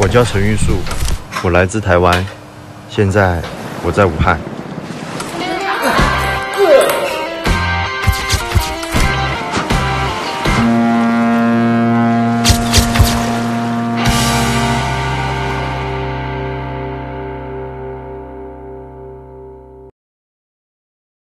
我叫陈玉树我来自台湾现在我在武汉。